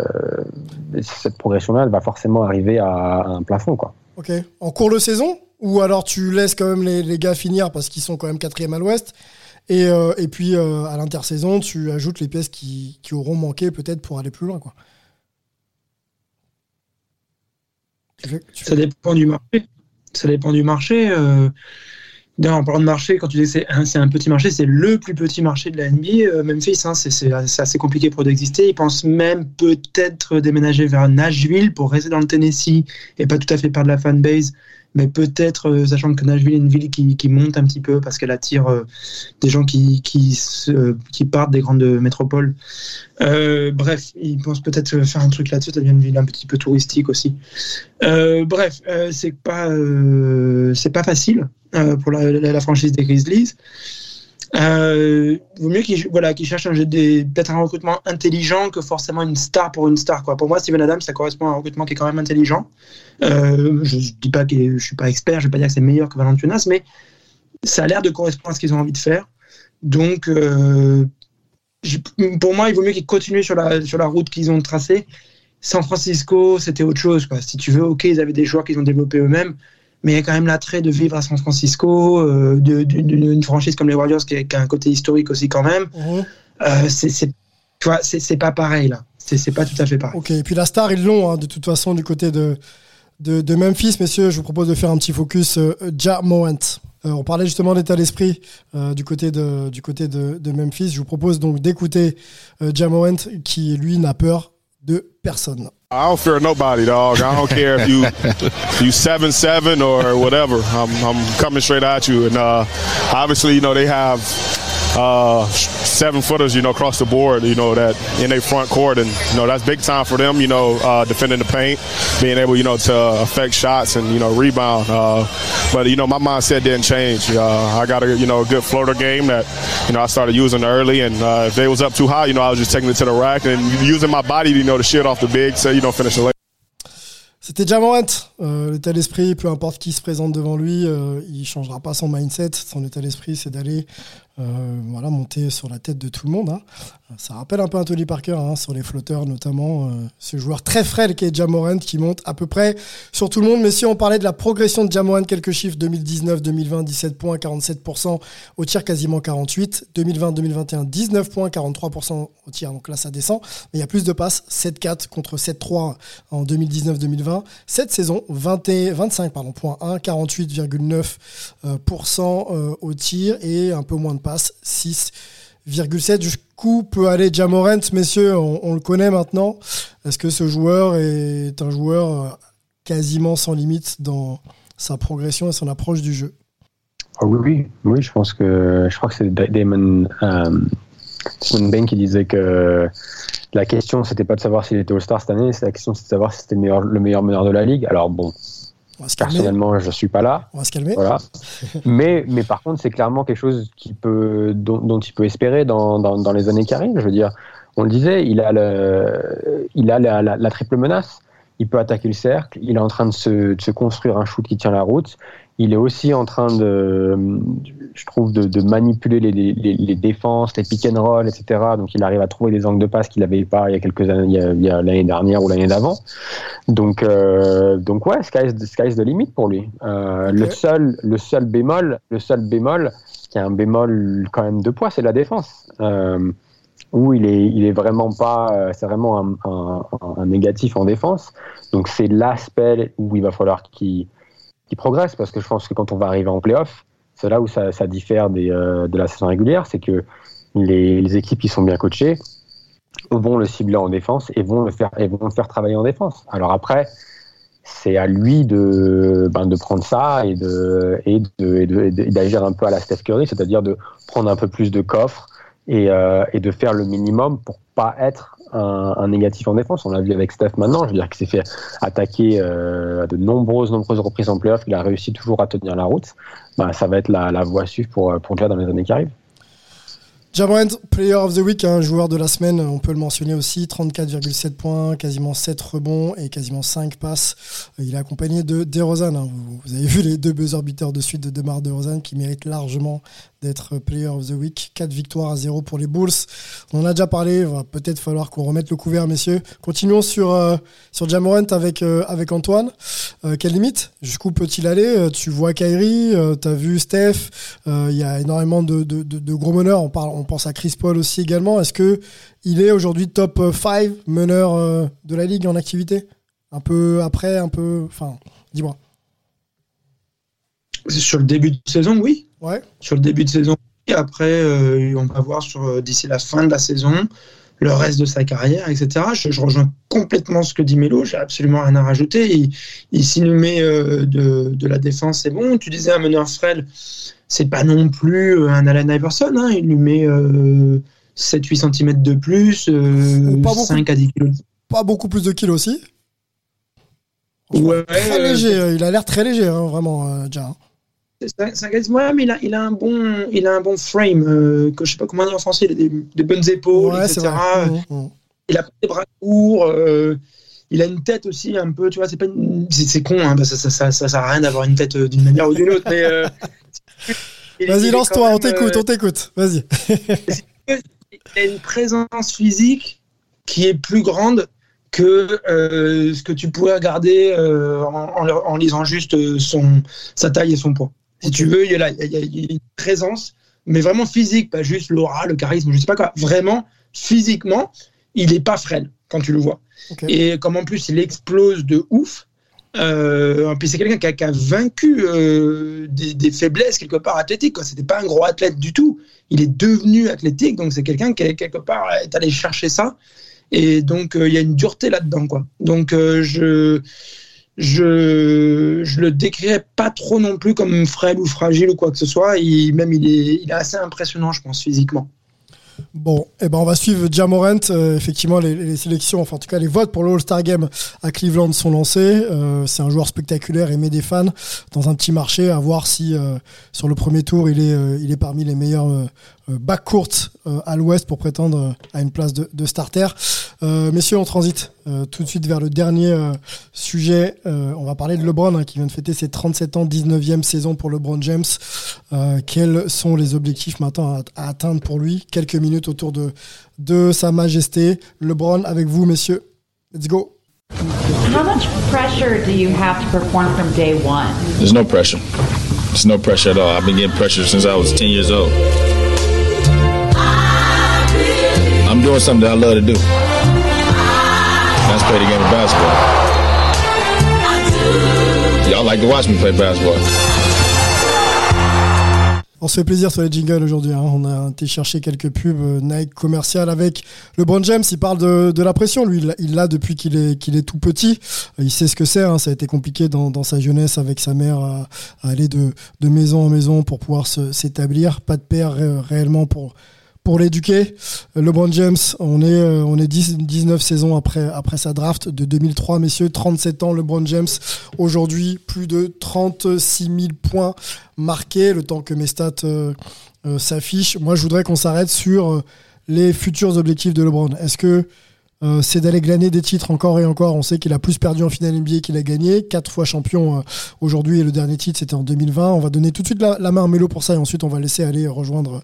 cette progression-là, elle va forcément arriver à, à, un plafond. Quoi. Ok. En cours de saison Ou alors tu laisses quand même les, les gars finir parce qu'ils sont quand même quatrième à l'ouest et, euh, et puis euh, à l'intersaison, tu ajoutes les pièces qui, qui auront manqué peut-être pour aller plus loin. Quoi. Tu fais, tu fais... Ça dépend du marché. Ça dépend du marché. Euh, en parlant de marché, quand tu dis que c'est un, petit marché, c'est le plus petit marché de la NBA. Euh, Memphis, hein, c'est assez compliqué pour d'exister. Ils pensent même peut-être déménager vers Nashville pour rester dans le Tennessee et pas tout à fait perdre la fanbase. Mais peut-être, euh, sachant que Nashville est une ville qui, qui monte un petit peu parce qu'elle attire euh, des gens qui, qui, se, qui, partent des grandes métropoles. Euh, bref, ils pensent peut-être faire un truc là-dessus. Ça devient une ville un petit peu touristique aussi. Euh, bref, c'est pas, c'est pas facile euh, pour la, la, franchise des Grizzlies. Euh, vaut mieux qu'ils voilà, qu cherchent peut-être un recrutement intelligent que forcément une star pour une star. Quoi. Pour moi, Steven Adams, ça correspond à un recrutement qui est quand même intelligent. Euh, je ne dis pas que je suis pas expert, je ne vais pas dire que c'est meilleur que Valentunas, mais ça a l'air de correspondre à ce qu'ils ont envie de faire. Donc, euh, pour moi, il vaut mieux qu'ils continuent sur la, sur la route qu'ils ont tracée. San Francisco, c'était autre chose. Quoi. Si tu veux, ok, ils avaient des joueurs qu'ils ont développés eux-mêmes mais il y a quand même l'attrait de vivre à San Francisco, euh, d'une franchise comme les Warriors qui a, qui a, un côté historique aussi quand même. Mmh. Euh, c'est pas pareil là. C'est pas tout à fait pareil. Ok, et puis la star, ils l'ont hein, de toute façon du côté de, de, de, Memphis, messieurs. Je vous propose de faire un petit focus euh, Ja Morant. Euh, on parlait justement d'état d'esprit du côté de du côté de, de, Memphis. Je vous propose donc d'écouter Ja Morant qui lui n'a peur de personne. I don't fear nobody, dog. I don't care if you <laughs> you seven seven or whatever. I'm I'm coming straight at you, and uh, obviously, you know they have uh, seven footers, you know, across the board, you know, that in their front court, and you know that's big time for them. You know, uh, defending the paint, being able, you know, to affect shots and you know rebound. Uh, but you know, my mindset didn't change. Uh, I got a you know a good floater game that you know I started using early, and uh, if they was up too high, you know, I was just taking it to the rack and using my body, you know, to shit off the big, so you know, finish the lane. C'était Jamorant, euh, l'état d'esprit, peu importe qui se présente devant lui, euh, il changera pas son mindset. Son état d'esprit, c'est d'aller euh, voilà, monter sur la tête de tout le monde. Hein. Ça rappelle un peu un Tony Parker hein, sur les flotteurs, notamment euh, ce joueur très frêle qui est Jamorant qui monte à peu près sur tout le monde. Mais si on parlait de la progression de Jamorant, quelques chiffres 2019-2020, 17 points, 47% au tir, quasiment 48. 2020-2021, 19 points, 43% au tir. Donc là, ça descend. Mais il y a plus de passes, 7-4 contre 7-3 en 2019-2020. Cette saison, 20 et 25 pardon, points 1, 48,9% euh, au tir et un peu moins de passes, 6,7. Jusqu'où peut aller Jamorant, messieurs on, le connaît maintenant. Est-ce que ce joueur est un joueur quasiment sans limite dans sa progression et son approche du jeu? Oh oui, oui, je pense que je crois que c'est Damon, euh, Bain qui disait que la question, c'était pas de savoir s'il était All-Star cette année, c'est la question, c'était de savoir si c'était le meilleur, le meilleur meneur de la ligue. Alors bon, personnellement, je suis pas là. On va se calmer. Voilà. <laughs> mais, mais par contre, c'est clairement quelque chose qui peut, dont, dont il peut espérer dans, dans, dans, les années qui arrivent. Je veux dire, on le disait, il a, le, il a la, la, la triple menace. Il peut attaquer le cercle. Il est en train de se, de se construire un shoot qui tient la route il est aussi en train de, je trouve, de, de manipuler les, les, les, défenses, les pick and roll, etc. Donc il arrive à trouver des angles de passe qu'il n'avait pas il y a quelques années, il y a l'année dernière ou l'année d'avant. Donc, euh, donc ouais, sky's, sky's the limit pour lui. Euh, okay. Le seul, le seul bémol, le seul bémol, qui est un bémol quand même de poids, c'est la défense. Euh, où il est, il est vraiment pas, c'est vraiment un, un, un, négatif en défense. Donc c'est l'aspect où il va falloir qu'il qui progresse parce que je pense que quand on va arriver en playoff, c'est là où ça, diffère euh, de la saison régulière, c'est que les, équipes qui sont bien coachées vont le cibler en défense et vont le faire, et vont le faire travailler en défense. Alors après, c'est à lui de, ben, de prendre ça et de et d'agir un peu à la Steph Curry, c'est-à-dire de prendre un peu plus de coffre et, euh, et de faire le minimum pour pas être un, négatif en défense. On l'a vu avec Steph maintenant. Je veux dire qu'il s'est fait attaquer euh, à de nombreuses, nombreuses reprises en playoff. Il a réussi toujours à tenir la route. Bah, ça va être la, voie à suivre pour, pour déjà dans les années qui arrivent. Jamorant, Player of the Week, un joueur de la semaine, on peut le mentionner aussi, 34,7 points, quasiment 7 rebonds et quasiment 5 passes. Il est accompagné de DeRozan. Hein. Vous, vous, avez vu les deux buzzer beaters de suite de Demar DeRozan qui méritent largement d'être Player of the Week. 4 victoires à 0 pour les Bulls. On en a déjà parlé, il va peut-être falloir qu'on remette le couvert, messieurs. Continuons sur, euh, Jamorant avec, euh, avec Antoine. Euh, quelle limite? Jusqu'où peut-il aller? Tu vois Kyrie, tu as vu Steph, il y a énormément de, gros meneurs. On pense à Chris Paul aussi également. Est-ce que il est aujourd'hui top 5 meneur de la ligue en activité? Un peu après, un peu... Enfin, dis-moi. Sur le début de saison, oui. Ouais. Sur le début de saison. Et après, euh, on va voir sur d'ici la fin de la saison le reste de sa carrière, etc. Je, je rejoins complètement ce que dit Melo. J'ai absolument rien à rajouter. Il, il s'il nous met euh, de, de, la défense, c'est bon. Tu disais un meneur frêle, c'est pas non plus un Allen Iverson. Hein. Il lui met euh, 7-8 cm de plus, euh, pas 5 à 10 kilos. Pas beaucoup plus de kilos aussi. Ouais, très léger. Il a l'air très léger, hein, vraiment, euh, déjà. Ça, ouais, mais il a, il a un bon, il a un bon frame. Euh, que je sais pas comment dire en français. Il a des, des bonnes épaules, ouais, etc. Mmh, mmh. Il a des bras courts. Euh, il a une tête aussi un peu. Tu vois, c'est pas, c'est con. Hein, ça, ça, ça, ça, sert à rien d'avoir une tête euh, d'une manière ou d'une autre. Mais euh, <laughs> vas-y, lance-toi. On t'écoute, on t'écoute. Vas-y. il a une présence physique qui est plus grande que euh, ce que tu pourrais regarder euh, en, en, en, lisant juste son, sa taille et son poids. Si tu veux, il y, a il, y il une présence, mais vraiment physique, pas juste l'aura, le charisme, je sais pas quoi. Vraiment, physiquement, il est pas frêle quand tu le vois. Okay. Et comme en plus il explose de ouf, euh, puis c'est quelqu'un qui a, qui a, vaincu euh, des, des, faiblesses quelque part athlétiques. C'était pas un gros athlète du tout. Il est devenu athlétique, donc c'est quelqu'un qui quelque part est allé chercher ça. Et donc il euh, y a une dureté là-dedans, quoi. Donc euh, je je le décrirais pas trop non plus comme frêle ou fragile ou quoi que ce soit. Il, même il est assez impressionnant, je pense, physiquement. Bon, eh ben on va suivre Jamorant. Euh, effectivement, les, sélections, enfin en tout cas les votes pour le All-Star Game à Cleveland sont lancés. Euh, c'est un joueur spectaculaire, aimé des fans, dans un petit marché. À voir si euh, sur le premier tour il est, parmi les meilleurs backcourt à l'Ouest pour prétendre à une place de, de starter. messieurs, on transite tout de suite vers le dernier sujet. on va parler de LeBron hein, qui vient de fêter ses 37 ans, 19e saison pour LeBron James. quels sont les objectifs maintenant à, à atteindre pour lui? Quelques minutes autour de, de Sa Majesté. LeBron avec vous, messieurs. Let's go. How much pressure do you have to perform from day one? There's no pressure. There's no pressure at all. I've been getting pressure since I was 10 years old. On se fait plaisir sur les jingles aujourd'hui. Hein. On a été chercher quelques pubs euh, Nike commerciales avec LeBron James. Il parle de, la pression. Lui, il l'a depuis qu'il est, tout petit. Il sait ce que c'est. Hein. Ça a été compliqué dans, sa jeunesse avec sa mère à, aller de, maison en maison pour pouvoir s'établir. Pas de père ré réellement pour pour l'éduquer. LeBron James, on est, euh, on est 10, 19 saisons après, sa draft de 2003, messieurs, 37 ans. LeBron James, aujourd'hui, plus de 36 000 points marqués, le temps que mes stats euh, euh, s'affichent. Moi, je voudrais qu'on s'arrête sur les futurs objectifs de LeBron. Est-ce que euh, c'est d'aller glaner des titres encore et encore. On sait qu'il a plus perdu en finale NBA qu'il a gagné. Quatre fois champion euh, aujourd'hui et le dernier titre c'était en 2020. On va donner tout de suite la, main à Melo pour ça et ensuite on va laisser aller rejoindre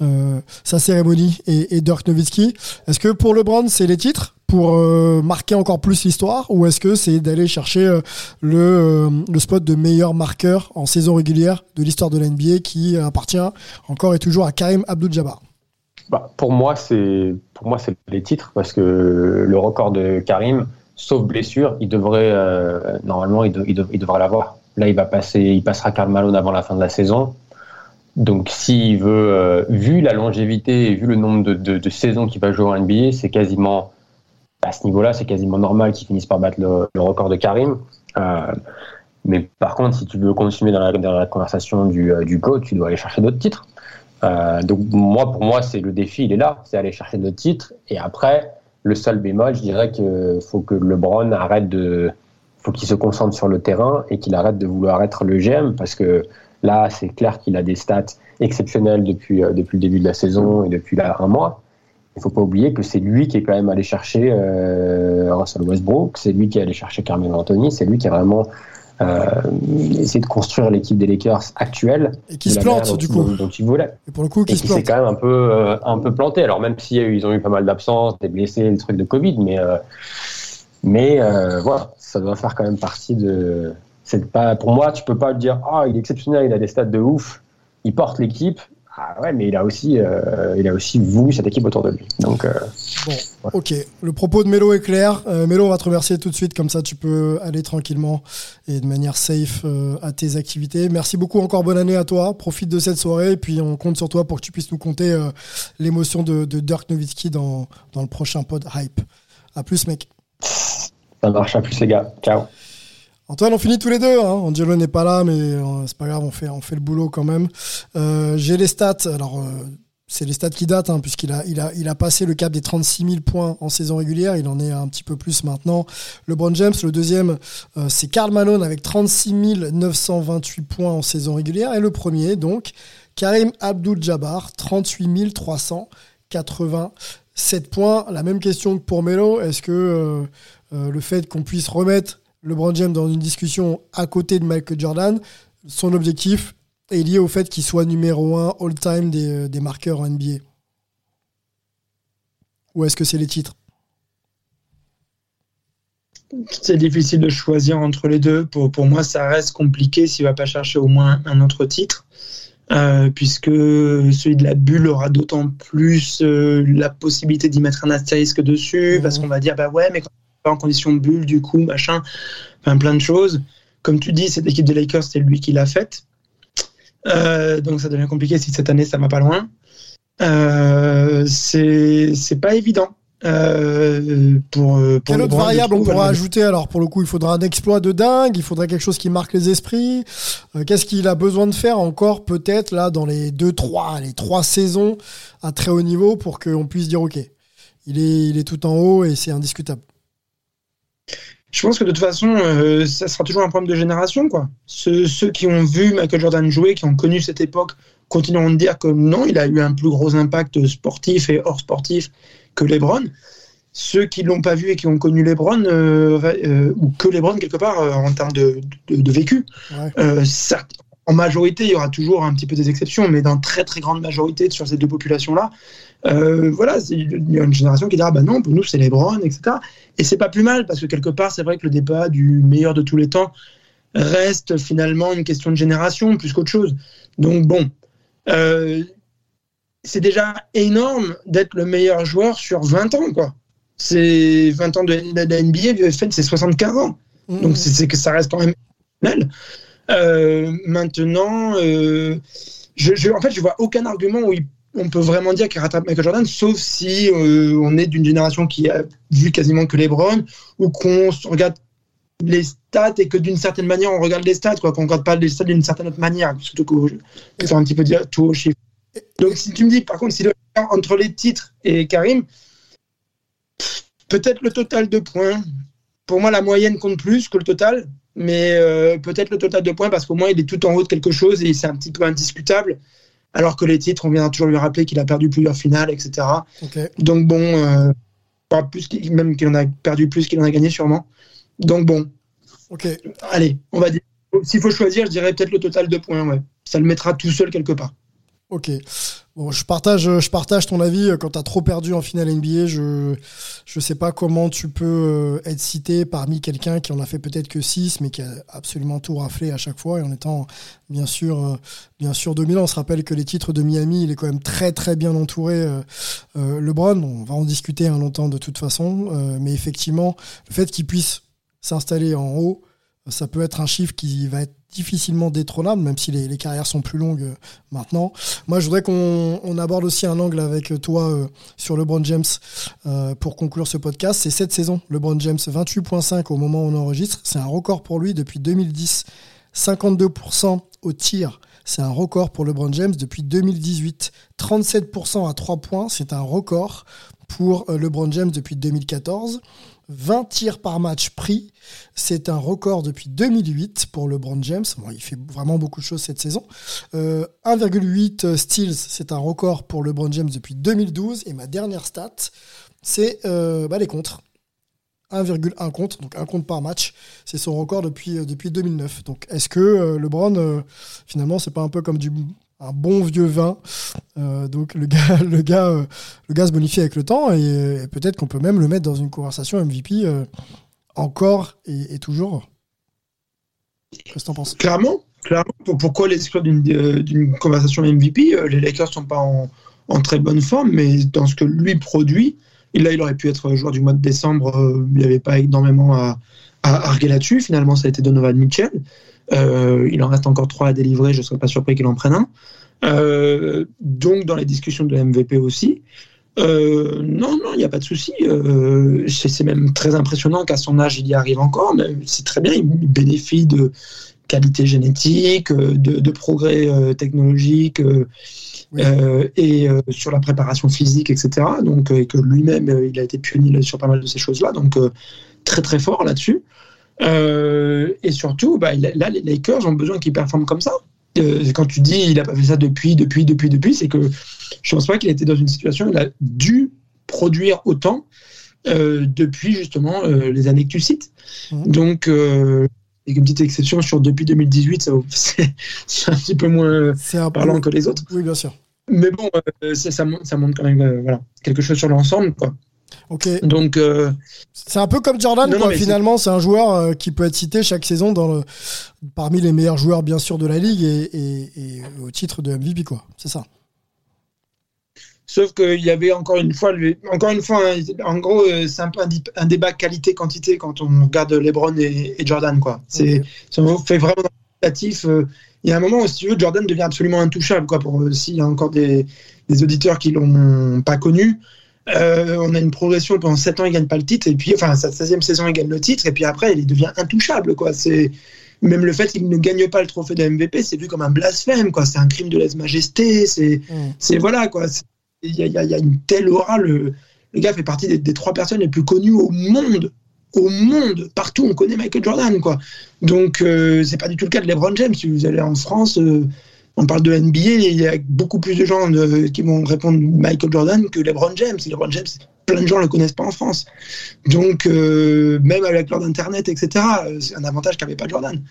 euh, sa cérémonie et, Dirk Nowitzki. Est-ce que pour LeBron c'est les titres pour marquer encore plus l'histoire ou est-ce que c'est d'aller chercher le, le spot de meilleur marqueur en saison régulière de l'histoire de la NBA qui appartient encore et toujours à Karim Abdul-Jabbar? Bah, pour moi, c'est pour moi c'est les titres parce que le record de Karim, sauf blessure, il devrait euh, normalement il, l'avoir. Là, il va passer, il passera Karl Malone avant la fin de la saison. Donc, s'il veut, euh, vu la longévité et vu le nombre de, saisons qu'il va jouer en NBA, c'est quasiment à ce niveau-là, c'est quasiment normal qu'il finisse par battre le, record de Karim. Euh, mais par contre, si tu veux continuer dans la, conversation du, du GOAT, tu dois aller chercher d'autres titres. Euh, donc moi, pour moi, c'est le défi, il est là, c'est aller chercher notre titre. Et après, le seul bémol, je dirais qu'il faut que LeBron arrête de, faut qu'il se concentre sur le terrain et qu'il arrête de vouloir être le GM parce que là, c'est clair qu'il a des stats exceptionnelles depuis euh, depuis le début de la saison et depuis là un mois. Il faut pas oublier que c'est lui qui est quand même allé chercher euh, Russell Westbrook, c'est lui qui est allé chercher Carmelo Anthony, c'est lui qui est vraiment essayer de construire l'équipe des Lakers actuelle. Et qui se plante, du coup. Dont ils voulaient. Et pour le coup, qui se s'est quand même un peu, euh, un peu planté. Alors, même si ils ont eu pas mal d'absences, des blessés, des trucs de Covid, mais, euh, mais voilà, ça doit faire quand même partie de. C'est pas, pour moi, tu peux pas dire, ah, il est exceptionnel, il a des stats de ouf, il porte l'équipe. Ah ouais, mais il a aussi, euh, il a aussi voulu cette équipe autour de lui. Donc, euh, bon, ok. Le propos de Mélo est clair. Euh, Mélo, on va te remercier tout de suite, comme ça tu peux aller tranquillement et de manière safe à tes activités. Merci beaucoup, encore bonne année à toi. Profite de cette soirée et puis on compte sur toi pour que tu puisses nous compter l'émotion de, de, Dirk Nowitzki dans, dans le prochain pod Hype. À plus, mec. Ça marche, à plus les gars. Ciao. Antoine, on finit tous les deux. Hein. Angelo n'est pas là, mais euh, c'est pas grave, on fait, on fait le boulot quand même. Euh, j'ai les stats. Alors, euh, c'est les stats qui datent, hein, puisqu'il a, il a, il a passé le cap des 36 000 points en saison régulière. Il en est un petit peu plus maintenant. LeBron James, le deuxième, c'est Karl Malone avec 36 928 points en saison régulière. Et le premier, donc, Karim Abdul-Jabbar, 38 387 points. La même question que pour Melo. Est-ce que le fait qu'on puisse remettre LeBron James dans une discussion à côté de Michael Jordan, son objectif est lié au fait qu'il soit numéro 1 all-time des, des, marqueurs en NBA Ou est-ce que c'est les titres? C'est difficile de choisir entre les deux. Pour, pour moi, ça reste compliqué s'il ne va pas chercher au moins un autre titre. Euh, puisque celui de la bulle aura d'autant plus euh, la possibilité d'y mettre un astérisque dessus, parce mmh. qu'on va dire, bah ouais, mais quand en condition de bulle, du coup, machin, enfin plein de choses. Comme tu dis, cette équipe des Lakers, c'est lui qui l'a faite. Euh, donc ça devient compliqué si cette année ça va pas loin. Euh, c'est pas évident. Euh, pour, pour Quelle autre variable on pourra ajouter alors pour le coup il faudra un exploit de dingue il faudra quelque chose qui marque les esprits qu'est-ce qu'il a besoin de faire encore peut-être là dans les deux trois les trois saisons à très haut niveau pour qu'on puisse dire ok il est, il est tout en haut et c'est indiscutable je pense que de toute façon, euh, ça sera toujours un problème de génération. Quoi. Ceux, qui ont vu Michael Jordan jouer, qui ont connu cette époque, continueront de dire que non, il a eu un plus gros impact sportif et hors sportif que LeBron. Ceux qui ne l'ont pas vu et qui ont connu LeBron, euh, euh, ou que LeBron quelque part en termes de, vécu, certes, en majorité, il y aura toujours un petit peu des exceptions, mais dans très très grande majorité sur ces deux populations-là, euh, voilà, il y a une génération qui dira bah non, pour nous c'est LeBron, etc. Et c'est pas plus mal parce que quelque part, c'est vrai que le débat du meilleur de tous les temps reste finalement une question de génération plus qu'autre chose. Donc bon, euh, c'est déjà énorme d'être le meilleur joueur sur 20 ans, quoi. C'est 20 ans de, de, NBA, fait c'est 75 ans. Mmh. Donc c'est que ça reste quand même euh, maintenant, je, en fait, je vois aucun argument où il on peut vraiment dire qu'il rattrape Michael Jordan, sauf si euh, on est d'une génération qui a vu quasiment que LeBron, ou qu'on regarde les stats et que d'une certaine manière on regarde les stats, quoi, qu'on regarde pas les stats d'une certaine autre manière, surtout que faire un petit peu dire tout au chiffre. Donc si tu me dis, par contre, doit faire entre les titres et Karim, peut-être le total de points. Pour moi, la moyenne compte plus que le total, mais euh, peut-être le total de points parce qu'au moins il est tout en haut de quelque chose et c'est un petit peu indiscutable. Alors que les titres, on vient toujours lui rappeler qu'il a perdu plusieurs finales, etc. Donc bon, euh, pas plus même qu'il en a perdu plus qu'il en a gagné sûrement. Donc bon, Ok. allez, on va dire. S'il faut choisir, je dirais peut-être le total de points. Ouais, ça le mettra tout seul quelque part. Ok. Bon, je partage, je partage ton avis. Quand tu as trop perdu en finale NBA, je je sais pas comment tu peux euh, être cité parmi quelqu'un qui en a fait peut-être que 6, mais qui a absolument tout raflé à chaque fois et en étant bien sûr, euh, bien sûr dominant. On se rappelle que les titres de Miami, il est quand même très très bien entouré. euh, euh, LeBron, on va en discuter un longtemps de toute façon, euh, mais effectivement, le fait qu'il puisse s'installer en haut, ça peut être un chiffre qui va être difficilement détrônable, même si les, carrières sont plus longues euh, maintenant. Moi, je voudrais qu'on on aborde aussi un angle avec toi euh, sur LeBron James euh, pour conclure ce podcast. C'est cette saison, LeBron James, 28.5 au moment où on enregistre. C'est un record pour lui depuis 2010. 52% au tir. C'est un record pour LeBron James depuis 2018. 37% à 3 points, c'est un record pour euh, LeBron James depuis 2014. 20 tirs par match pris, c'est un record depuis 2008 pour LeBron James. Bon, il fait vraiment beaucoup de choses cette saison. Euh, 1,8 steals, c'est un record pour LeBron James depuis 2012. Et ma dernière stat, c'est euh, bah, les contres. 1,1 compte, donc un compte par match. C'est son record depuis, euh, depuis 2009. Donc est-ce que euh, LeBron, euh, finalement, c'est pas un peu comme du un bon vieux vin Euh, Donc le gars, <laughs> le, gars, euh, le gars se bonifie avec le temps et, peut-être qu'on peut même le mettre dans une conversation MVP euh, encore et, toujours. Qu'est-ce que Clairement, clairement. Pour- Pourquoi l'exclure d'une conversation MVP Les Lakers sont pas en, très bonne forme, mais dans ce que lui produit, et là il aurait pu être joueur du mois de décembre, il n'y avait pas énormément à, à arguer là-dessus. Finalement, ça a été Donovan Mitchell. Euh, il en reste encore trois à délivrer, je ne serais pas surpris qu'il en prenne un. Euh, donc dans les discussions de MVP aussi. Euh, non, non, il n'y a pas de souci. C'est même très impressionnant qu'à son âge, il y arrive encore, mais c'est très bien, il bénéficie de qualité génétique, de, de progrès technologiques euh, et sur la préparation physique, etc. Donc, et que lui-même, il a été pionnier sur pas mal de ces choses-là, donc très très fort là-dessus. Euh, et surtout, bah, là, les Lakers ont besoin qu'il performe comme ça. Euh, quand tu dis il a pas fait ça depuis, depuis, depuis, depuis, c'est que je pense pas qu'il était dans une situation où il a dû produire autant euh, depuis justement les années que tu cites. Donc, euh, et une petite exception sur depuis 2018, ça, <laughs> c'est un petit peu moins parlant que les autres. Oui, bien sûr. Mais bon, ça, ça, montre, quand même voilà, quelque chose sur l'ensemble. Quoi. Ok. Donc, euh, C'est un peu comme Jordan, Non, quoi. Finalement, c'est un joueur euh, qui peut être cité chaque saison dans le, parmi les meilleurs joueurs, bien sûr, de la ligue et, et- et au titre de MVP, quoi. C'est ça. Sauf qu'il y avait encore une fois, le- encore une fois, hein, en gros, euh, c'est un peu un, dip- un débat qualité-quantité quand on regarde LeBron et, et Jordan, quoi. C'est, si on fait vraiment qualitatif, euh, il y a un moment où, si tu veux, Jordan devient absolument intouchable, quoi. Pour euh, s'il y a encore des, des auditeurs qui l'ont pas connu, euh, on a une progression pendant 7 ans, il gagne pas le titre, et puis, enfin, sa 16e saison, il gagne le titre, et puis après, il devient intouchable, quoi. C'est même le fait qu'il ne gagne pas le trophée de MVP, c'est vu comme un blasphème, quoi. C'est un crime de lèse-majesté, c'est, c'est voilà, quoi. Il y, a- y y une telle aura. Le, le gars fait partie des, des trois personnes les plus connues au monde. Au monde, partout, on connaît Michael Jordan, quoi. Donc, euh, c'est pas du tout le cas de LeBron James. Si vous allez en France, euh, on parle de NBA, il y a beaucoup plus de gens euh, qui vont répondre Michael Jordan que LeBron James. Et LeBron James, plein de gens le connaissent pas en France. Donc, euh, même avec l'heure d'Internet, etc., c'est un avantage qu'avait pas Jordan.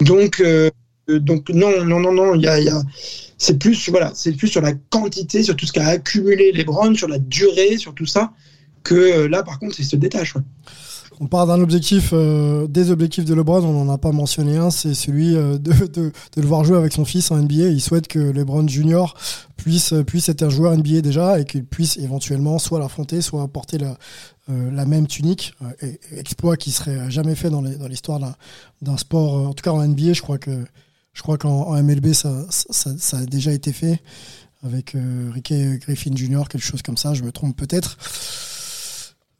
Donc, euh, donc non, non, non, non, il y a, il y a- c'est plus, voilà, c'est plus sur la quantité, sur tout ce qu'a accumulé LeBron, sur la durée, sur tout ça, que là, par contre, il se détache. ouais. On part d'un objectif, euh, des objectifs de LeBron, on n'en a pas mentionné un, c'est celui euh, de, <laughs> le voir jouer avec son fils en NBA. Il souhaite que LeBron Junior puisse, puisse être un joueur NBA déjà et qu'il puisse éventuellement soit l'affronter, soit porter la, euh, même tunique. Euh, et- exploit qui serait jamais fait dans l'histoire d'un sport, euh, en tout cas en NBA, je crois qu'en en MLB ça a déjà été fait avec euh, Ricky Griffin Jr., quelque chose comme ça, je me trompe peut-être.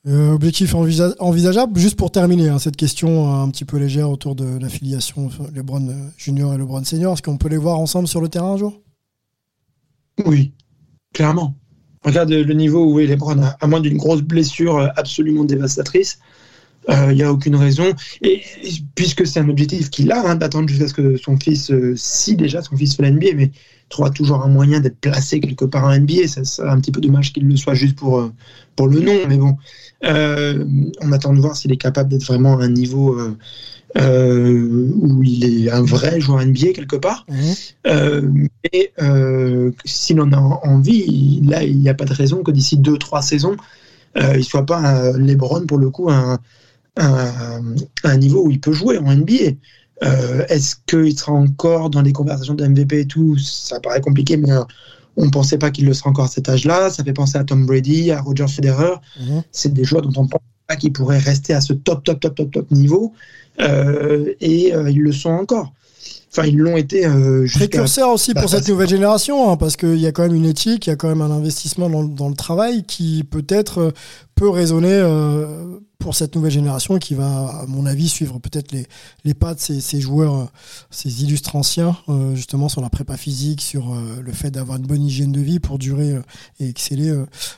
Euh, objectif envisa- envisageable, juste pour terminer hein, cette question euh, un petit peu légère autour de l'affiliation LeBron euh, Junior et LeBron Senior, est-ce qu'on peut les voir ensemble sur le terrain un jour? Oui, clairement. Regarde le niveau où est LeBron, à moins d'une grosse blessure absolument dévastatrice. Il n'y a aucune raison. Et puisque c'est un objectif qu'il a, hein, d'attendre jusqu'à ce que son fils, si déjà son fils fait la NBA, mais trouvera toujours un moyen d'être placé quelque part en NBA. Ça serait un petit peu dommage qu'il le soit juste pour, pour le nom, mais bon. On attend de voir s'il est capable d'être vraiment à un niveau euh, où il est un vrai joueur NBA quelque part. Mmh. Euh, et euh, s'il en a envie, là, il n'y a pas de raison que d'ici 2-3 saisons, il ne soit pas un LeBron pour le coup un, un, niveau où il peut jouer en NBA. Est-ce qu'il sera encore dans les conversations de MVP et tout? Ça paraît compliqué, mais on ne pensait pas qu'il le sera encore à cet âge-là. Ça fait penser à Tom Brady, à Roger Federer. Mmh. C'est des joueurs dont on ne pense pas qu'ils pourraient rester à ce top, top, top, top, top niveau. Euh, et euh, ils le sont encore. Enfin, ils l'ont été. Euh, Précurseur aussi pour cette nouvelle génération, hein, parce qu'il y a quand même une éthique, il y a quand même un investissement dans, dans le travail qui peut-être peut résonner pour cette nouvelle génération qui va, à mon avis, suivre peut-être les, les pas de ces, ces joueurs, ces illustres anciens, justement sur la prépa physique, sur le fait d'avoir une bonne hygiène de vie pour durer et exceller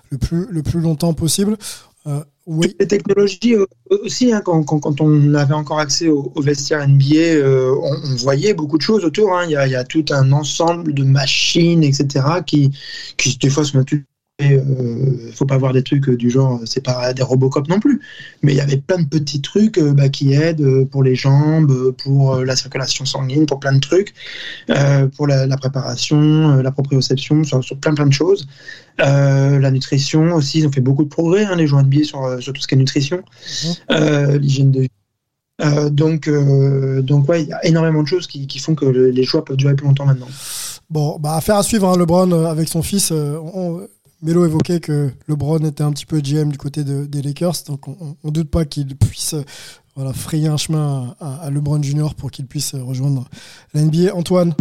le, plus, le plus longtemps possible. Oui. Les technologies euh, aussi, hein, quand, quand, on avait encore accès au, vestiaire NBA, euh, on, voyait beaucoup de choses autour. Hein. Il, y a, y a, tout un ensemble de machines, etc., qui, qui des fois sont il euh, faut pas voir des trucs du genre, c'est pas des Robocop non plus, mais il y avait plein de petits trucs bah, qui aident pour les jambes, pour la circulation sanguine, pour plein de trucs, pour la, préparation, la proprioception, sur, sur, plein plein de choses. Euh, la nutrition aussi, ils ont fait beaucoup de progrès, hein, les joueurs NBA, sur, euh, sur tout ce qui est nutrition, euh, l'hygiène de vie. donc, donc ouais, il y a énormément de choses qui, qui font que les joueurs peuvent durer plus longtemps maintenant. Bon, bah, affaire à suivre, hein, LeBron avec son fils. On, Melo évoquait que LeBron était un petit peu GM du côté des Lakers, donc on, ne doute pas qu'il puisse voilà, frayer un chemin à, LeBron Junior pour qu'il puisse rejoindre la NBA. Antoine?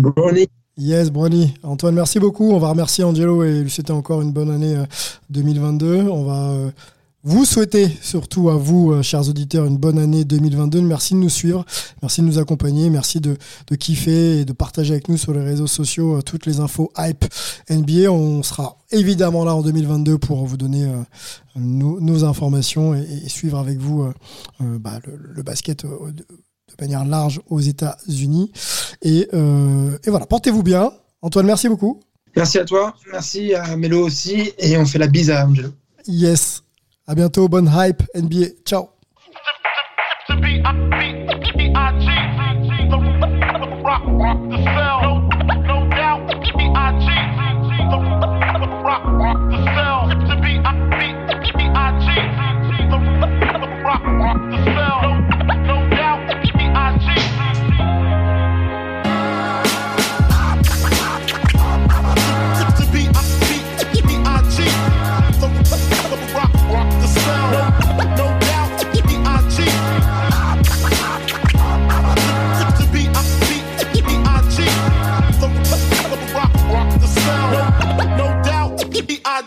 Yes, Brony. Antoine, merci beaucoup. On va remercier Angelo et lui souhaiter encore une bonne année 2022. Euh, On va euh, vous souhaiter, surtout à vous, euh, chers auditeurs, une bonne année 2022. Merci de nous suivre, merci de nous accompagner, merci de, kiffer et de partager avec nous sur les réseaux sociaux toutes les infos hype NBA. On sera évidemment là en 2022 pour vous donner nos, informations et, suivre avec vous bah, le, basket de manière large aux États-Unis. Euh, et, voilà, portez-vous bien. Antoine, merci beaucoup. Merci à toi, merci à Melo aussi, et on fait la bise à Angelo. Yes. À bientôt, bonne hype NBA. Ciao.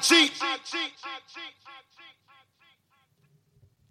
Cheat.